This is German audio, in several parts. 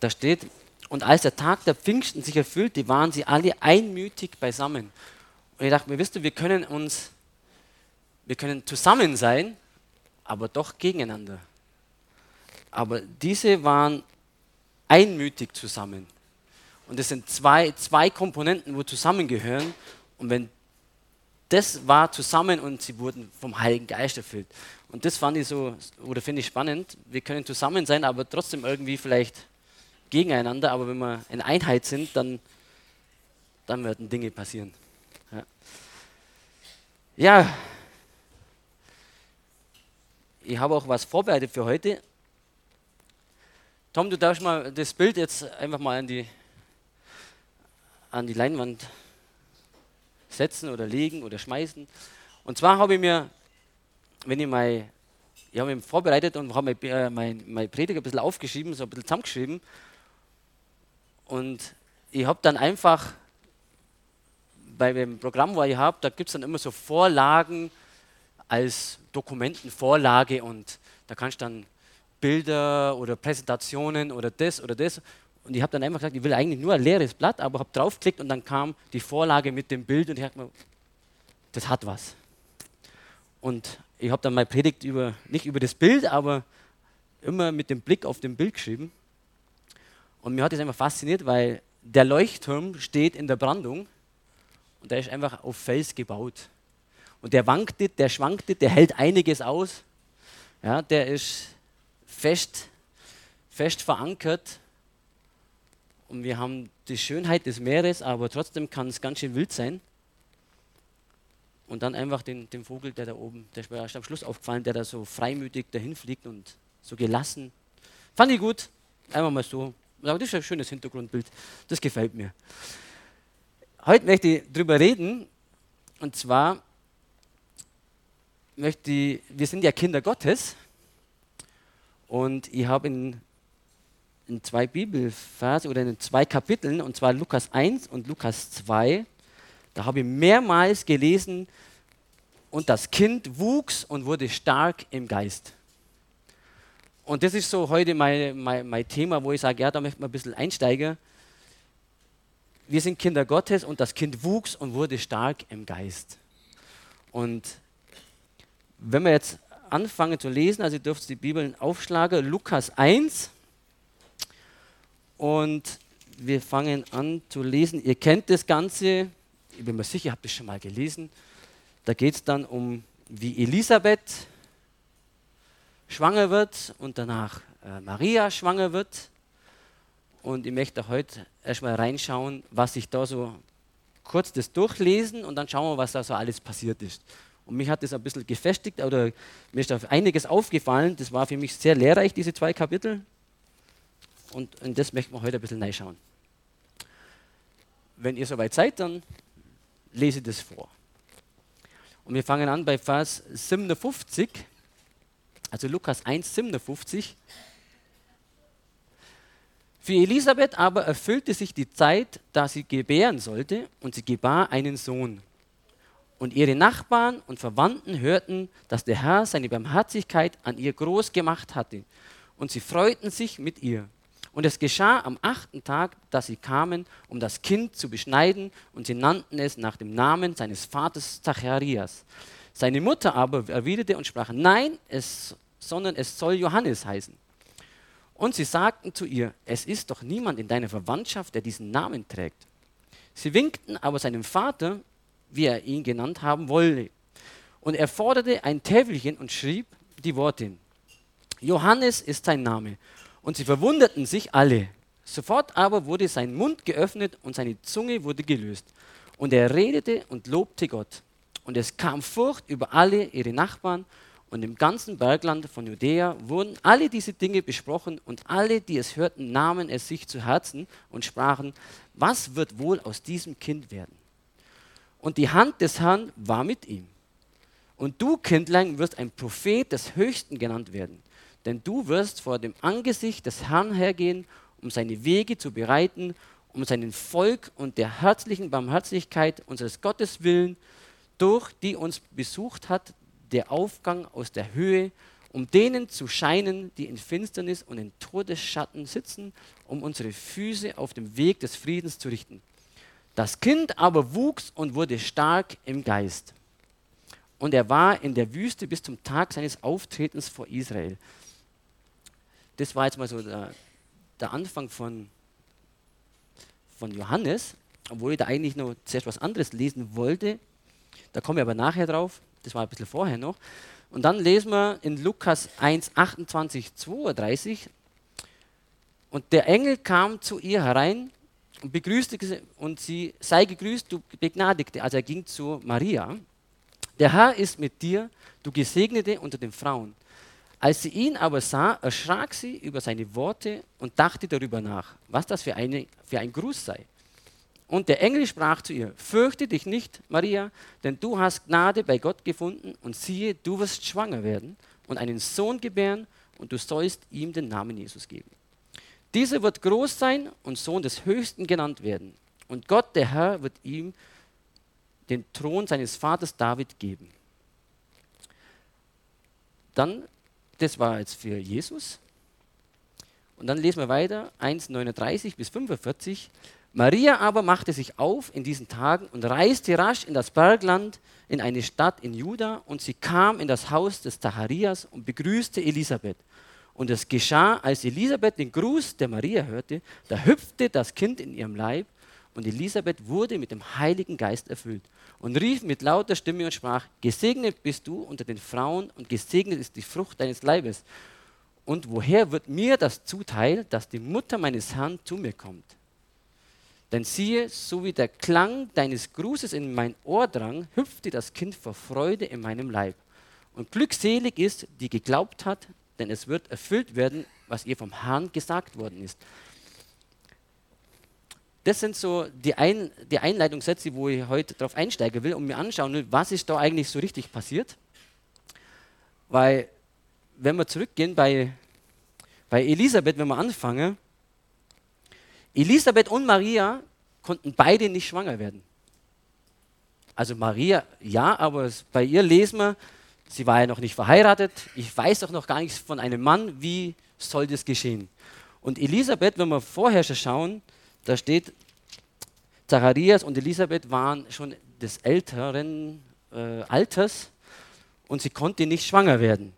Da steht, und als der Tag der Pfingsten sich erfüllte, waren sie alle einmütig beisammen. Und ich dachte mir, wisst ihr, wir können uns, wir können zusammen sein, aber doch gegeneinander. Aber diese waren einmütig zusammen. Und es sind zwei, zwei Komponenten, wo zusammengehören. Und wenn das war zusammen und sie wurden vom Heiligen Geist erfüllt. Und das fand ich so, oder finde ich spannend. Wir können zusammen sein, aber trotzdem irgendwie vielleicht gegeneinander. Aber wenn wir in Einheit sind, dann, dann werden Dinge passieren. Ja. ja. Ich habe auch was vorbereitet für heute. Tom, du darfst mal das Bild jetzt einfach mal an die, an die Leinwand setzen oder legen oder schmeißen. Und zwar habe ich mir, wenn ich mein, ich habe mich vorbereitet und habe mein, äh, mein, mein Predigt ein bisschen aufgeschrieben, so ein bisschen zusammengeschrieben. Und ich habe dann einfach bei dem Programm, was ich habe, da gibt es dann immer so Vorlagen als Dokumentenvorlage und da kannst du dann Bilder oder Präsentationen oder das oder das. Und ich habe dann einfach gesagt, ich will eigentlich nur ein leeres Blatt, aber habe draufgeklickt und dann kam die Vorlage mit dem Bild und ich dachte mir, das hat was. Und ich habe dann meine Predigt über, nicht über das Bild, aber immer mit dem Blick auf den Bild geschrieben. Und mir hat das einfach fasziniert, weil der Leuchtturm steht in der Brandung und der ist einfach auf Fels gebaut. Und der wankte, der schwankte, der hält einiges aus. Ja, der ist fest, fest verankert und wir haben die Schönheit des Meeres, aber trotzdem kann es ganz schön wild sein. Und dann einfach den, den Vogel, der da oben, der ist mir erst am Schluss aufgefallen, der da so freimütig dahin fliegt und so gelassen. Fand ich gut. Einfach mal so. Das ist ein schönes Hintergrundbild. Das gefällt mir. Heute möchte ich darüber reden. Und zwar möchte ich, wir sind ja Kinder Gottes. Und ich habe in in zwei Bibelverse oder in zwei Kapiteln, und zwar Lukas 1 und Lukas 2. Da habe ich mehrmals gelesen, und das Kind wuchs und wurde stark im Geist. Und das ist so heute mein, mein, mein Thema, wo ich sage, ja, da möchte man ein bisschen einsteigen. Wir sind Kinder Gottes und das Kind wuchs und wurde stark im Geist. Und wenn wir jetzt anfangen zu lesen, also ihr dürft die Bibeln aufschlagen, Lukas 1, und wir fangen an zu lesen. Ihr kennt das Ganze, ich bin mir sicher, ihr habt es schon mal gelesen. Da geht es dann um, wie Elisabeth schwanger wird und danach äh, Maria schwanger wird. Und ich möchte heute erstmal reinschauen, was ich da so kurz das durchlesen und dann schauen wir, was da so alles passiert ist. Und mich hat das ein bisschen gefestigt oder mir ist da einiges aufgefallen. Das war für mich sehr lehrreich, diese zwei Kapitel. Und in das möchten wir heute ein bisschen reinschauen. Wenn ihr soweit seid, dann lese das vor. Und wir fangen an bei Vers 57, also Lukas 1, 57. Für Elisabeth aber erfüllte sich die Zeit, da sie gebären sollte, und sie gebar einen Sohn. Und ihre Nachbarn und Verwandten hörten, dass der Herr seine Barmherzigkeit an ihr groß gemacht hatte, und sie freuten sich mit ihr. Und es geschah am achten Tag, dass sie kamen, um das Kind zu beschneiden, und sie nannten es nach dem Namen seines Vaters Zacharias. Seine Mutter aber erwiderte und sprach, nein, es, sondern es soll Johannes heißen. Und sie sagten zu ihr, es ist doch niemand in deiner Verwandtschaft, der diesen Namen trägt. Sie winkten aber seinem Vater, wie er ihn genannt haben wolle. Und er forderte ein Täfelchen und schrieb die Worte, Johannes ist sein Name. Und sie verwunderten sich alle. Sofort aber wurde sein Mund geöffnet und seine Zunge wurde gelöst. Und er redete und lobte Gott. Und es kam Furcht über alle ihre Nachbarn und im ganzen Bergland von Judäa wurden alle diese Dinge besprochen und alle, die es hörten, nahmen es sich zu Herzen und sprachen, was wird wohl aus diesem Kind werden? Und die Hand des Herrn war mit ihm. Und du, Kindlein, wirst ein Prophet des Höchsten genannt werden denn du wirst vor dem Angesicht des Herrn hergehen, um seine Wege zu bereiten, um seinen Volk und der herzlichen Barmherzigkeit unseres Gottes willen, durch die uns besucht hat, der Aufgang aus der Höhe, um denen zu scheinen, die in Finsternis und in Todesschatten sitzen, um unsere Füße auf dem Weg des Friedens zu richten. Das Kind aber wuchs und wurde stark im Geist. Und er war in der Wüste bis zum Tag seines Auftretens vor Israel. Das war jetzt mal so der, der Anfang von, von Johannes, obwohl ich da eigentlich noch zuerst was anderes lesen wollte. Da komme ich aber nachher drauf. Das war ein bisschen vorher noch. Und dann lesen wir in Lukas 1, 28, 32. Und der Engel kam zu ihr herein und begrüßte sie und sie sei gegrüßt, du Begnadigte. Also er ging zu Maria. Der Herr ist mit dir, du Gesegnete unter den Frauen. Als sie ihn aber sah, erschrak sie über seine Worte und dachte darüber nach, was das für, eine, für ein Gruß sei. Und der Engel sprach zu ihr, fürchte dich nicht, Maria, denn du hast Gnade bei Gott gefunden und siehe, du wirst schwanger werden und einen Sohn gebären und du sollst ihm den Namen Jesus geben. Dieser wird groß sein und Sohn des Höchsten genannt werden. Und Gott, der Herr, wird ihm den Thron seines Vaters David geben. Dann, das war jetzt für Jesus. Und dann lesen wir weiter, 1,39 bis 45. Maria aber machte sich auf in diesen Tagen und reiste rasch in das Bergland, in eine Stadt in Juda, und sie kam in das Haus des Zacharias und begrüßte Elisabeth. Und es geschah, als Elisabeth den Gruß der Maria hörte, da hüpfte das Kind in ihrem Leib, und Elisabeth wurde mit dem Heiligen Geist erfüllt und rief mit lauter Stimme und sprach, Gesegnet bist du unter den Frauen und gesegnet ist die Frucht deines Leibes. Und woher wird mir das zuteil, dass die Mutter meines Herrn zu mir kommt? Denn siehe, so wie der Klang deines Grußes in mein Ohr drang, hüpfte das Kind vor Freude in meinem Leib. Und glückselig ist, die geglaubt hat, denn es wird erfüllt werden, was ihr vom Herrn gesagt worden ist. Das sind so die, Ein die Einleitungssätze, wo ich heute darauf einsteigen will und mir anschauen will, was ist da eigentlich so richtig passiert. Weil, wenn wir zurückgehen bei, bei Elisabeth, wenn wir anfangen, Elisabeth und Maria konnten beide nicht schwanger werden. Also Maria ja, aber bei ihr lesen wir, sie war ja noch nicht verheiratet. Ich weiß doch noch gar nichts von einem Mann. Wie soll das geschehen? Und Elisabeth, wenn wir vorher schon schauen, da steht, Zacharias und Elisabeth waren schon des älteren äh, Alters und sie konnte nicht schwanger werden.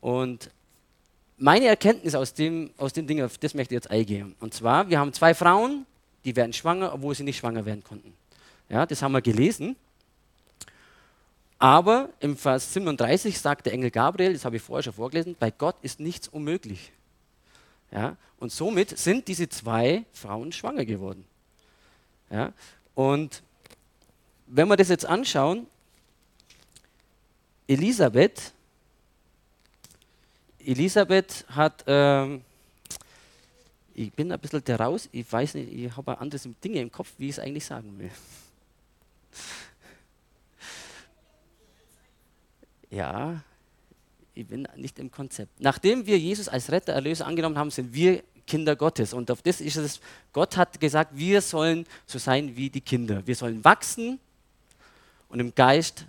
Und meine Erkenntnis aus dem, aus dem Ding, das möchte ich jetzt eingehen. Und zwar, wir haben zwei Frauen, die werden schwanger, obwohl sie nicht schwanger werden konnten. Ja, das haben wir gelesen. Aber im Vers 37 sagt der Engel Gabriel, das habe ich vorher schon vorgelesen, bei Gott ist nichts unmöglich. Ja, und somit sind diese zwei Frauen schwanger geworden. Ja, und wenn wir das jetzt anschauen, Elisabeth Elisabeth hat, ähm, ich bin ein bisschen der raus, ich weiß nicht, ich habe andere Dinge im Kopf, wie ich es eigentlich sagen will. Ja, ich bin nicht im Konzept. Nachdem wir Jesus als Retter, Erlöser angenommen haben, sind wir Kinder Gottes. Und auf das ist es, Gott hat gesagt, wir sollen so sein wie die Kinder. Wir sollen wachsen und im Geist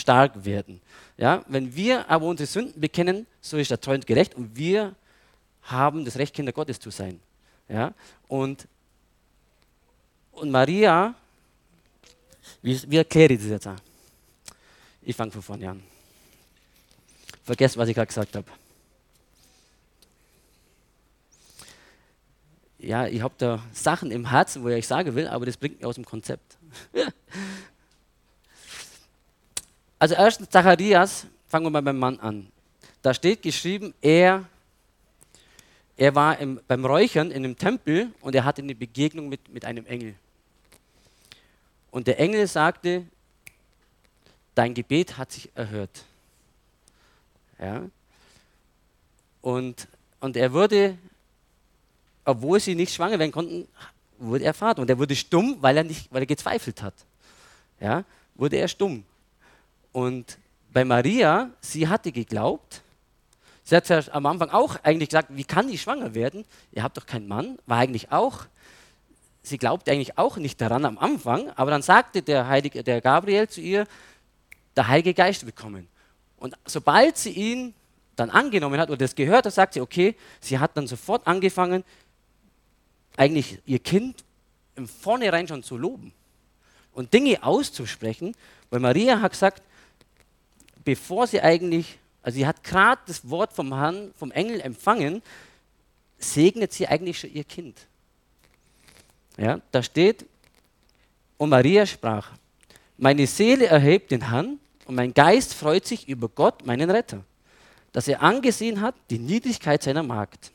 stark werden. Ja, wenn wir aber unsere Sünden bekennen, so ist er treu gerecht und wir haben das Recht, Kinder Gottes zu sein. Ja, und, und Maria, wie, wie erkläre ich das jetzt? Ich fange von vorne an. Vergesst, was ich gerade gesagt habe. Ja, ich habe da Sachen im Herzen, wo ich euch sagen will, aber das bringt mich aus dem Konzept. Also erstens Zacharias, fangen wir mal beim Mann an. Da steht geschrieben, er, er war im, beim Räuchern in einem Tempel und er hatte eine Begegnung mit, mit einem Engel. Und der Engel sagte, dein Gebet hat sich erhört. Ja? Und, und er wurde, obwohl sie nicht schwanger werden konnten, wurde er Vater. Und er wurde stumm, weil er, nicht, weil er gezweifelt hat. Ja? Wurde er stumm. Und bei Maria, sie hatte geglaubt. Sie hat am Anfang auch eigentlich gesagt, wie kann ich schwanger werden? Ihr habt doch keinen Mann. War eigentlich auch, sie glaubte eigentlich auch nicht daran am Anfang, aber dann sagte der, Heilige, der Gabriel zu ihr, der Heilige Geist bekommen. Und sobald sie ihn dann angenommen hat oder das gehört hat, sagt sie, okay, sie hat dann sofort angefangen, eigentlich ihr Kind im Vornherein schon zu loben und Dinge auszusprechen, weil Maria hat gesagt, bevor sie eigentlich, also sie hat gerade das Wort vom Herrn, vom Engel empfangen, segnet sie eigentlich schon ihr Kind. Ja, da steht, und Maria sprach, meine Seele erhebt den Herrn und mein Geist freut sich über Gott, meinen Retter, dass er angesehen hat die Niedrigkeit seiner Magd.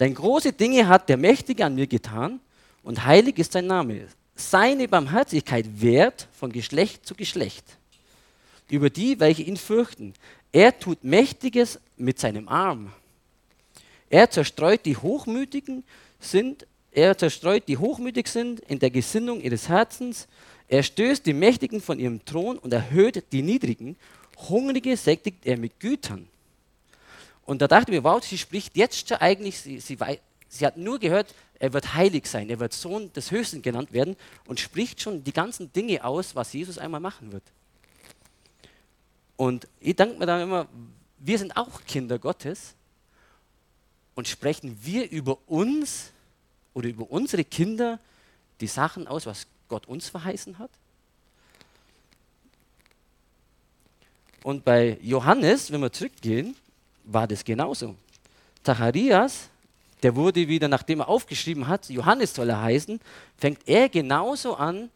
Denn große Dinge hat der Mächtige an mir getan und heilig ist sein Name. Seine Barmherzigkeit währt von Geschlecht zu Geschlecht über die, welche ihn fürchten. Er tut Mächtiges mit seinem Arm. Er zerstreut die Hochmütigen sind, er zerstreut die hochmütig sind in der Gesinnung ihres Herzens. Er stößt die Mächtigen von ihrem Thron und erhöht die Niedrigen. Hungrige sättigt er mit Gütern. Und da dachte ich mir, wow, sie spricht jetzt schon eigentlich, sie, sie, sie hat nur gehört, er wird heilig sein, er wird Sohn des Höchsten genannt werden und spricht schon die ganzen Dinge aus, was Jesus einmal machen wird. Und ich denke mir dann immer, wir sind auch Kinder Gottes und sprechen wir über uns oder über unsere Kinder die Sachen aus, was Gott uns verheißen hat? Und bei Johannes, wenn wir zurückgehen, war das genauso. Zacharias, der wurde wieder, nachdem er aufgeschrieben hat, Johannes soll er heißen, fängt er genauso an,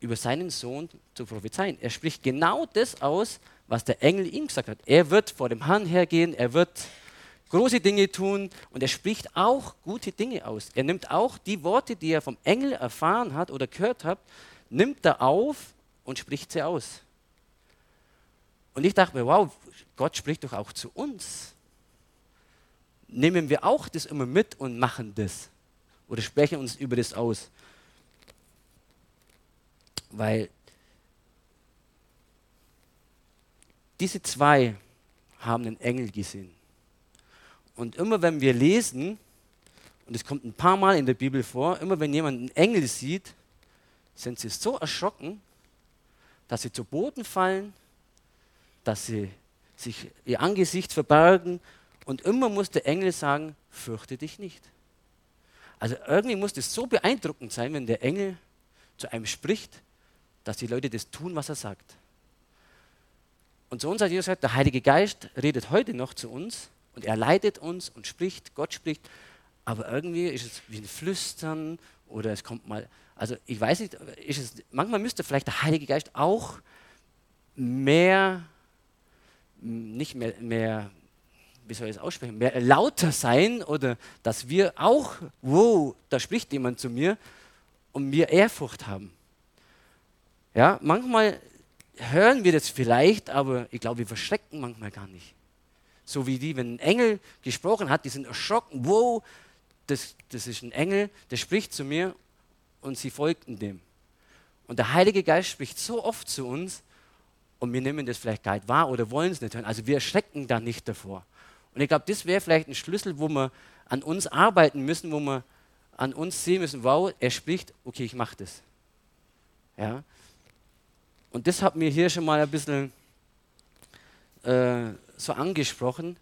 über seinen Sohn zu prophezeien. Er spricht genau das aus, was der Engel ihm gesagt hat. Er wird vor dem Herrn hergehen, er wird große Dinge tun und er spricht auch gute Dinge aus. Er nimmt auch die Worte, die er vom Engel erfahren hat oder gehört hat, nimmt er auf und spricht sie aus. Und ich dachte mir, wow, Gott spricht doch auch zu uns. Nehmen wir auch das immer mit und machen das oder sprechen uns über das aus. Weil diese zwei haben einen Engel gesehen. Und immer wenn wir lesen, und es kommt ein paar Mal in der Bibel vor, immer wenn jemand einen Engel sieht, sind sie so erschrocken, dass sie zu Boden fallen, dass sie sich ihr Angesicht verbergen und immer muss der Engel sagen, fürchte dich nicht. Also irgendwie muss es so beeindruckend sein, wenn der Engel zu einem spricht, dass die Leute das tun, was er sagt. Und zu uns hat Jesus gesagt, der Heilige Geist redet heute noch zu uns und er leitet uns und spricht, Gott spricht, aber irgendwie ist es wie ein Flüstern oder es kommt mal, also ich weiß nicht, ist es, manchmal müsste vielleicht der Heilige Geist auch mehr, nicht mehr, mehr, wie soll ich es aussprechen, mehr lauter sein oder dass wir auch, wow, da spricht jemand zu mir und wir Ehrfurcht haben. Ja, manchmal hören wir das vielleicht, aber ich glaube, wir verschrecken manchmal gar nicht. So wie die, wenn ein Engel gesprochen hat, die sind erschrocken, wow, das, das ist ein Engel, der spricht zu mir und sie folgten dem. Und der Heilige Geist spricht so oft zu uns und wir nehmen das vielleicht gar nicht wahr oder wollen es nicht hören. Also wir erschrecken da nicht davor. Und ich glaube, das wäre vielleicht ein Schlüssel, wo wir an uns arbeiten müssen, wo wir an uns sehen müssen, wow, er spricht, okay, ich mache das. Ja? Und das hat mir hier schon mal ein bisschen äh, so angesprochen.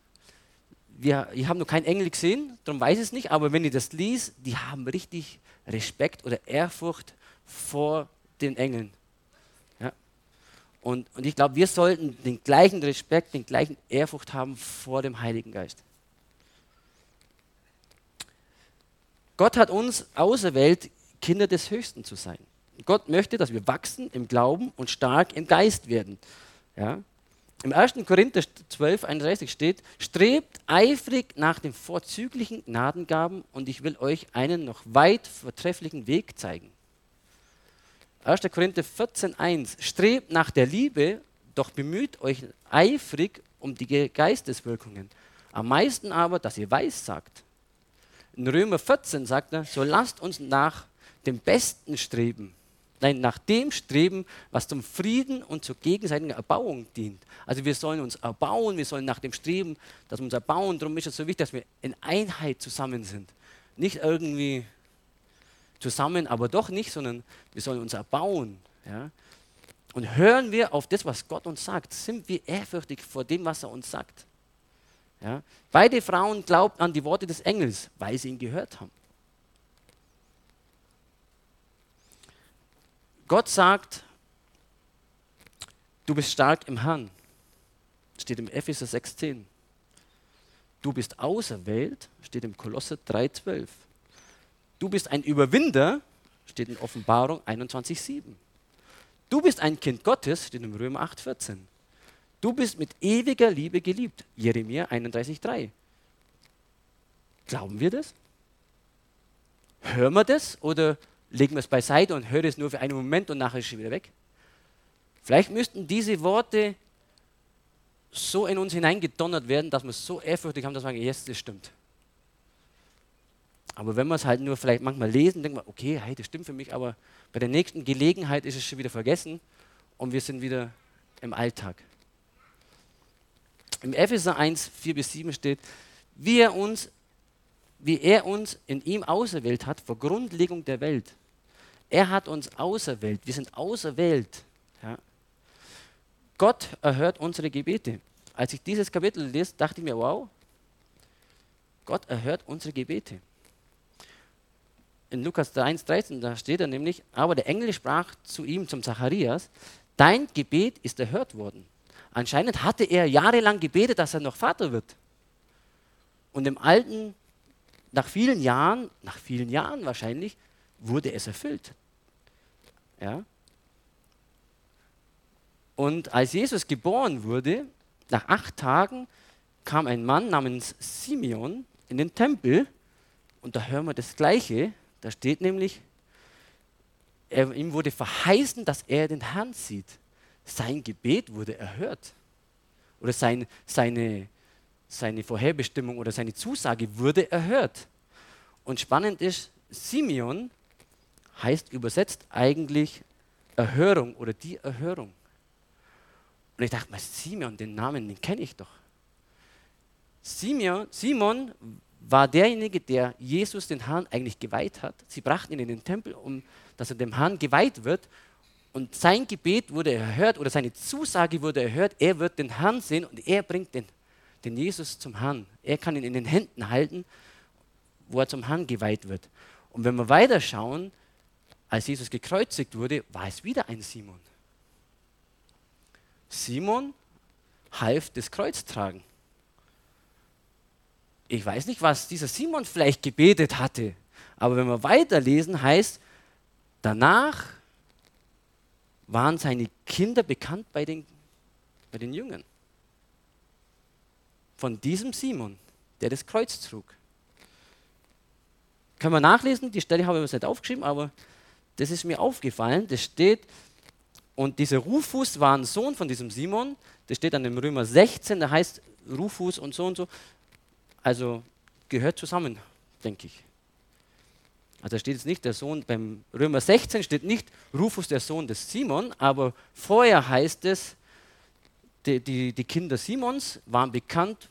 Wir, ich habe noch keinen Engel gesehen, darum weiß ich es nicht, aber wenn ich das liest, die haben richtig Respekt oder Ehrfurcht vor den Engeln. Ja. Und, und ich glaube, wir sollten den gleichen Respekt, den gleichen Ehrfurcht haben vor dem Heiligen Geist. Gott hat uns auserwählt, Kinder des Höchsten zu sein. Gott möchte, dass wir wachsen im Glauben und stark im Geist werden. Ja? Im 1. Korinther 12, 31 steht, strebt eifrig nach den vorzüglichen Gnadengaben und ich will euch einen noch weit vortrefflichen Weg zeigen. 1. Korinther 14, 1, strebt nach der Liebe, doch bemüht euch eifrig um die Geisteswirkungen. Am meisten aber, dass ihr weiß sagt. In Römer 14 sagt er, so lasst uns nach dem Besten streben Nein, nach dem streben, was zum Frieden und zur gegenseitigen Erbauung dient. Also wir sollen uns erbauen, wir sollen nach dem streben, dass wir uns erbauen. Darum ist es so wichtig, dass wir in Einheit zusammen sind. Nicht irgendwie zusammen, aber doch nicht, sondern wir sollen uns erbauen. Ja? Und hören wir auf das, was Gott uns sagt. Sind wir ehrfürchtig vor dem, was er uns sagt. Ja? Beide Frauen glaubten an die Worte des Engels, weil sie ihn gehört haben. Gott sagt, du bist stark im Herrn. Steht im Epheser 6,10. Du bist auserwählt, steht im Kolosse 3,12. Du bist ein Überwinder, steht in Offenbarung 21,7. Du bist ein Kind Gottes, steht im Römer 8,14. Du bist mit ewiger Liebe geliebt, Jeremia 31,3. Glauben wir das? Hören wir das oder legen wir es beiseite und hören es nur für einen Moment und nachher ist es wieder weg? Vielleicht müssten diese Worte so in uns hineingedonnert werden, dass wir es so ehrfürchtig haben, dass wir sagen, yes, das stimmt. Aber wenn wir es halt nur vielleicht manchmal lesen, denken wir, okay, hey, das stimmt für mich, aber bei der nächsten Gelegenheit ist es schon wieder vergessen und wir sind wieder im Alltag. Im Epheser 1, 4 bis 7 steht, wie er uns, wie er uns in ihm auserwählt hat vor Grundlegung der Welt. Er hat uns auserwählt, wir sind auserwählt. Ja. Gott erhört unsere Gebete. Als ich dieses Kapitel lese, dachte ich mir, wow, Gott erhört unsere Gebete. In Lukas 1,13, da steht er nämlich, aber der Engel sprach zu ihm, zum Zacharias, dein Gebet ist erhört worden. Anscheinend hatte er jahrelang gebetet, dass er noch Vater wird. Und im Alten, nach vielen Jahren, nach vielen Jahren wahrscheinlich, wurde es erfüllt. Ja? Und als Jesus geboren wurde, nach acht Tagen, kam ein Mann namens Simeon in den Tempel und da hören wir das Gleiche. Da steht nämlich, er, ihm wurde verheißen, dass er den Herrn sieht. Sein Gebet wurde erhört. Oder sein, seine, seine Vorherbestimmung oder seine Zusage wurde erhört. Und spannend ist, Simeon heißt übersetzt eigentlich Erhörung oder die Erhörung. Und ich dachte mal, Simeon, den Namen, den kenne ich doch. Simeon, Simon war derjenige, der Jesus den Herrn eigentlich geweiht hat. Sie brachten ihn in den Tempel, um dass er dem Herrn geweiht wird. Und sein Gebet wurde erhört oder seine Zusage wurde erhört. Er wird den Herrn sehen und er bringt den, den Jesus zum Herrn. Er kann ihn in den Händen halten, wo er zum Herrn geweiht wird. Und wenn wir weiterschauen, als Jesus gekreuzigt wurde, war es wieder ein Simon. Simon half das Kreuz tragen. Ich weiß nicht, was dieser Simon vielleicht gebetet hatte, aber wenn wir weiterlesen, heißt, danach waren seine Kinder bekannt bei den, bei den Jüngern. Von diesem Simon, der das Kreuz trug. Können wir nachlesen, die Stelle habe ich mir nicht aufgeschrieben, aber das ist mir aufgefallen. Das steht und dieser Rufus war ein Sohn von diesem Simon, das steht dann im Römer 16, da heißt Rufus und so und so. Also gehört zusammen, denke ich. Also da steht jetzt nicht der Sohn, beim Römer 16 steht nicht Rufus der Sohn des Simon, aber vorher heißt es, die, die, die Kinder Simons waren bekannt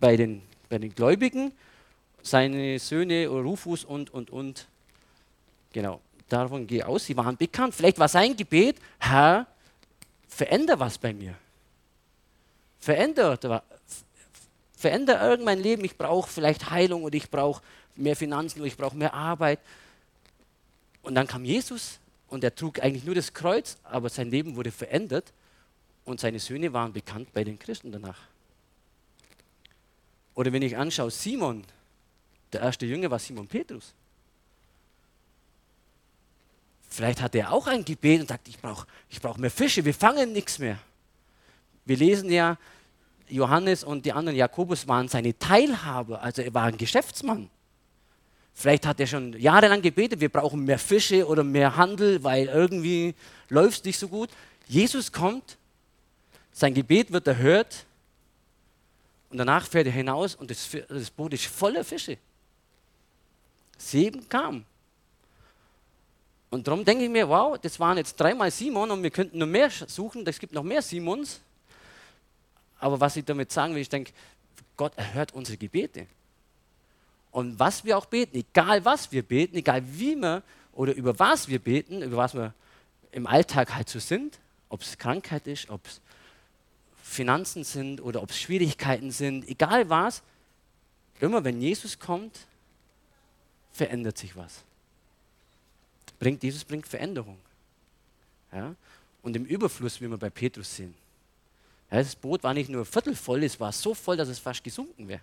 bei den, bei den Gläubigen, seine Söhne Rufus und, und, und. Genau davon gehe aus, sie waren bekannt. Vielleicht war sein Gebet, Herr, veränder was bei mir. Veränder, veränder irgend mein Leben. Ich brauche vielleicht Heilung oder ich brauche mehr Finanzen oder ich brauche mehr Arbeit. Und dann kam Jesus und er trug eigentlich nur das Kreuz, aber sein Leben wurde verändert und seine Söhne waren bekannt bei den Christen danach. Oder wenn ich anschaue, Simon, der erste Jünger war Simon Petrus. Vielleicht hat er auch ein Gebet und sagt, ich brauche ich brauch mehr Fische, wir fangen nichts mehr. Wir lesen ja, Johannes und die anderen, Jakobus waren seine Teilhaber, also er war ein Geschäftsmann. Vielleicht hat er schon jahrelang gebetet, wir brauchen mehr Fische oder mehr Handel, weil irgendwie läuft es nicht so gut. Jesus kommt, sein Gebet wird erhört und danach fährt er hinaus und das, das Boot ist voller Fische. Sieben kamen. Und darum denke ich mir, wow, das waren jetzt dreimal Simon und wir könnten noch mehr suchen, es gibt noch mehr Simons. Aber was ich damit sagen will, ich denke, Gott erhört unsere Gebete. Und was wir auch beten, egal was wir beten, egal wie wir oder über was wir beten, über was wir im Alltag halt so sind, ob es Krankheit ist, ob es Finanzen sind oder ob es Schwierigkeiten sind, egal was, immer wenn Jesus kommt, verändert sich was. Bringt, Jesus bringt Veränderung. Ja? Und im Überfluss, wie wir bei Petrus sehen. Ja, das Boot war nicht nur viertelvoll, es war so voll, dass es fast gesunken wäre.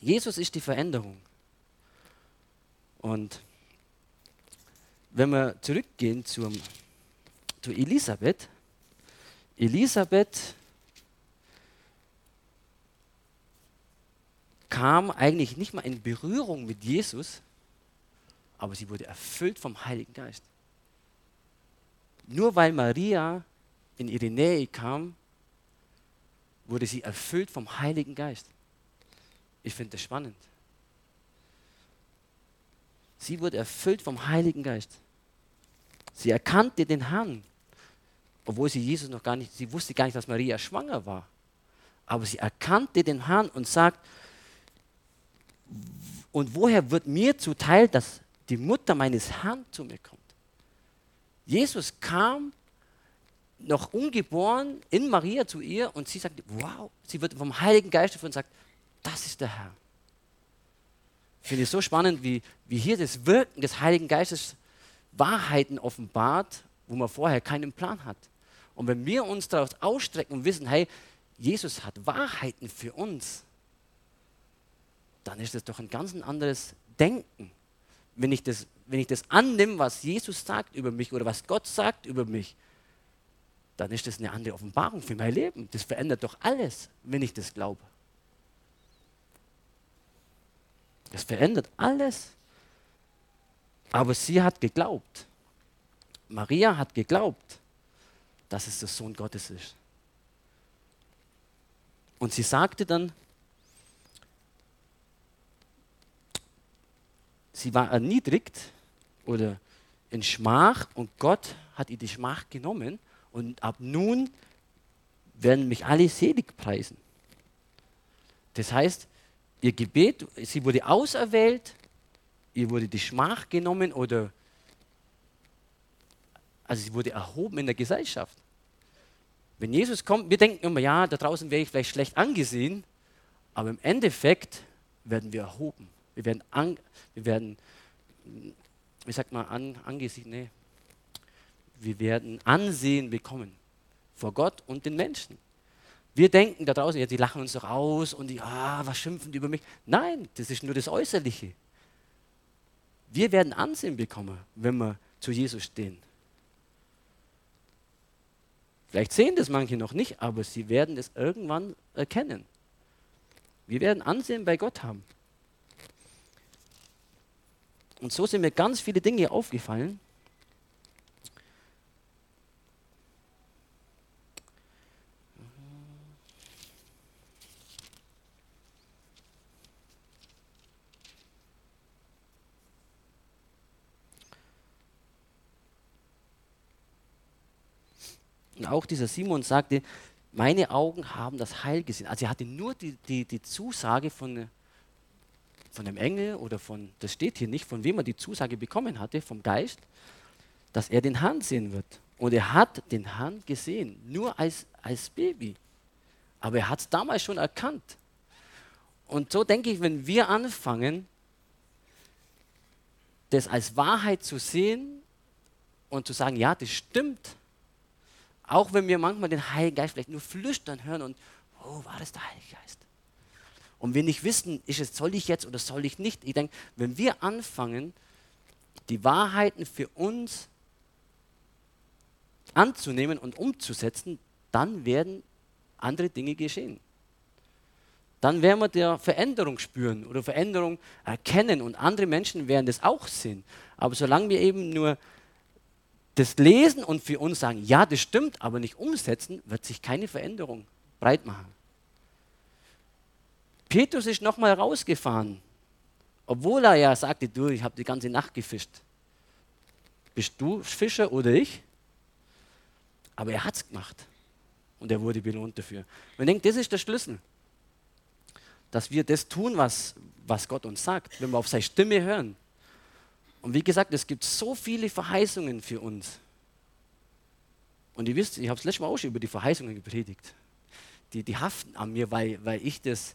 Jesus ist die Veränderung. Und wenn wir zurückgehen zum, zu Elisabeth, Elisabeth kam eigentlich nicht mal in Berührung mit Jesus, aber sie wurde erfüllt vom Heiligen Geist. Nur weil Maria in ihre Nähe kam, wurde sie erfüllt vom Heiligen Geist. Ich finde das spannend. Sie wurde erfüllt vom Heiligen Geist. Sie erkannte den Herrn, obwohl sie Jesus noch gar nicht, sie wusste gar nicht, dass Maria schwanger war. Aber sie erkannte den Herrn und sagt, und woher wird mir zuteil, dass die Mutter meines Herrn zu mir kommt? Jesus kam noch ungeboren in Maria zu ihr und sie sagt, wow, sie wird vom Heiligen Geist davon und sagt, das ist der Herr. Ich finde es so spannend, wie, wie hier das Wirken des Heiligen Geistes Wahrheiten offenbart, wo man vorher keinen Plan hat. Und wenn wir uns daraus ausstrecken und wissen, hey, Jesus hat Wahrheiten für uns, dann ist das doch ein ganz anderes Denken. Wenn ich das, wenn ich das annehme, was Jesus sagt über mich oder was Gott sagt über mich, dann ist das eine andere Offenbarung für mein Leben. Das verändert doch alles, wenn ich das glaube. Das verändert alles. Aber sie hat geglaubt. Maria hat geglaubt, dass es der Sohn Gottes ist. Und sie sagte dann, sie war erniedrigt oder in Schmach und Gott hat ihr die Schmach genommen und ab nun werden mich alle selig preisen. Das heißt, ihr Gebet, sie wurde auserwählt, ihr wurde die Schmach genommen oder also sie wurde erhoben in der Gesellschaft. Wenn Jesus kommt, wir denken immer, ja, da draußen wäre ich vielleicht schlecht angesehen, aber im Endeffekt werden wir erhoben. Wir werden, an, wir werden wie sagt man, an, angesehen, nee, wir werden Ansehen bekommen vor Gott und den Menschen. Wir denken da draußen, ja, die lachen uns doch aus und die, ah, was schimpfen die über mich? Nein, das ist nur das Äußerliche. Wir werden Ansehen bekommen, wenn wir zu Jesus stehen. Vielleicht sehen das manche noch nicht, aber sie werden es irgendwann erkennen. Wir werden Ansehen bei Gott haben. Und so sind mir ganz viele Dinge aufgefallen, auch dieser Simon sagte, meine Augen haben das Heil gesehen. Also er hatte nur die, die, die Zusage von, von dem Engel oder von, das steht hier nicht, von wem er die Zusage bekommen hatte, vom Geist, dass er den Herrn sehen wird. Und er hat den Herrn gesehen, nur als, als Baby. Aber er hat es damals schon erkannt. Und so denke ich, wenn wir anfangen, das als Wahrheit zu sehen und zu sagen, ja, das stimmt, auch wenn wir manchmal den Heiligen Geist vielleicht nur flüstern hören und, oh, war das der Heilige Geist? Und wir nicht wissen, ist es, soll ich jetzt oder soll ich nicht? Ich denke, wenn wir anfangen, die Wahrheiten für uns anzunehmen und umzusetzen, dann werden andere Dinge geschehen. Dann werden wir der Veränderung spüren oder Veränderung erkennen und andere Menschen werden das auch sehen. Aber solange wir eben nur das lesen und für uns sagen, ja, das stimmt, aber nicht umsetzen, wird sich keine Veränderung breit machen. Petrus ist nochmal rausgefahren, obwohl er ja sagte, du, ich habe die ganze Nacht gefischt. Bist du Fischer oder ich? Aber er hat es gemacht und er wurde belohnt dafür. Ich denke, das ist der Schlüssel, dass wir das tun, was, was Gott uns sagt, wenn wir auf seine Stimme hören. Und wie gesagt, es gibt so viele Verheißungen für uns. Und ihr wisst, ich habe es letztes Mal auch schon über die Verheißungen gepredigt. Die, die haften an mir, weil, weil ich das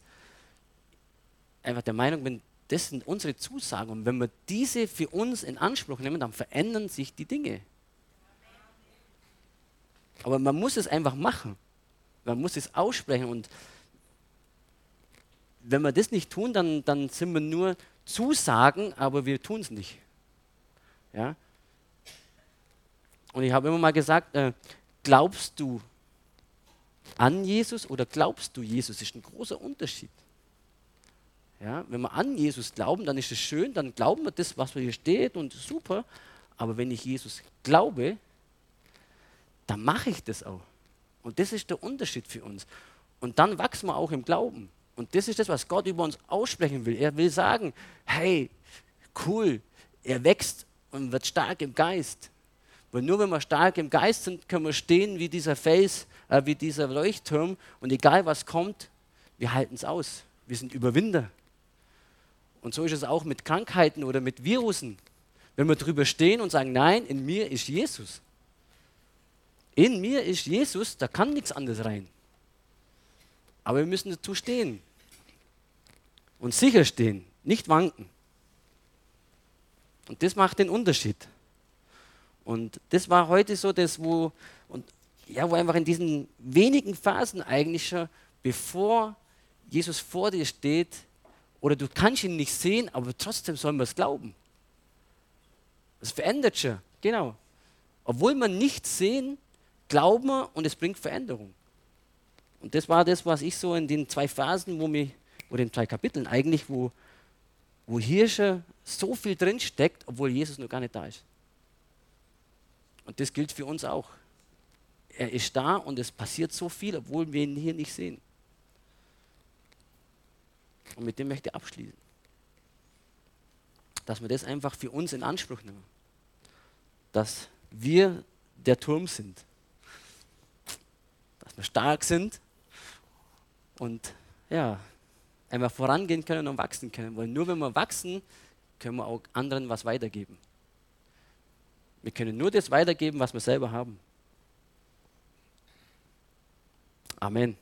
einfach der Meinung bin, das sind unsere Zusagen. Und wenn wir diese für uns in Anspruch nehmen, dann verändern sich die Dinge. Aber man muss es einfach machen. Man muss es aussprechen. Und wenn wir das nicht tun, dann, dann sind wir nur Zusagen, aber wir tun es nicht. Ja? Und ich habe immer mal gesagt, äh, glaubst du an Jesus oder glaubst du Jesus? Das ist ein großer Unterschied. Ja, wenn wir an Jesus glauben, dann ist es schön, dann glauben wir das, was hier steht und super. Aber wenn ich Jesus glaube, dann mache ich das auch. Und das ist der Unterschied für uns. Und dann wachsen wir auch im Glauben. Und das ist das, was Gott über uns aussprechen will. Er will sagen, hey, cool, er wächst und wird stark im Geist. Weil nur wenn wir stark im Geist sind, können wir stehen wie dieser Fels, äh, wie dieser Leuchtturm. Und egal was kommt, wir halten es aus. Wir sind Überwinder. Und so ist es auch mit Krankheiten oder mit Virusen. Wenn wir drüber stehen und sagen, nein, in mir ist Jesus. In mir ist Jesus, da kann nichts anderes rein. Aber wir müssen dazu stehen und sicher stehen, nicht wanken. Und das macht den Unterschied. Und das war heute so das, wo, und ja, wo einfach in diesen wenigen Phasen eigentlich schon, bevor Jesus vor dir steht, oder du kannst ihn nicht sehen, aber trotzdem sollen wir es glauben. Es verändert schon, genau. Obwohl wir nichts sehen, glauben wir und es bringt Veränderung. Und das war das, was ich so in den zwei Phasen, wo mich, oder in zwei Kapiteln eigentlich, wo, wo hier schon so viel drin steckt, obwohl Jesus noch gar nicht da ist. Und das gilt für uns auch. Er ist da und es passiert so viel, obwohl wir ihn hier nicht sehen. Und mit dem möchte ich abschließen. Dass wir das einfach für uns in Anspruch nehmen. Dass wir der Turm sind. Dass wir stark sind und ja, einfach vorangehen können und wachsen können. Weil nur wenn wir wachsen, können wir auch anderen was weitergeben. Wir können nur das weitergeben, was wir selber haben. Amen.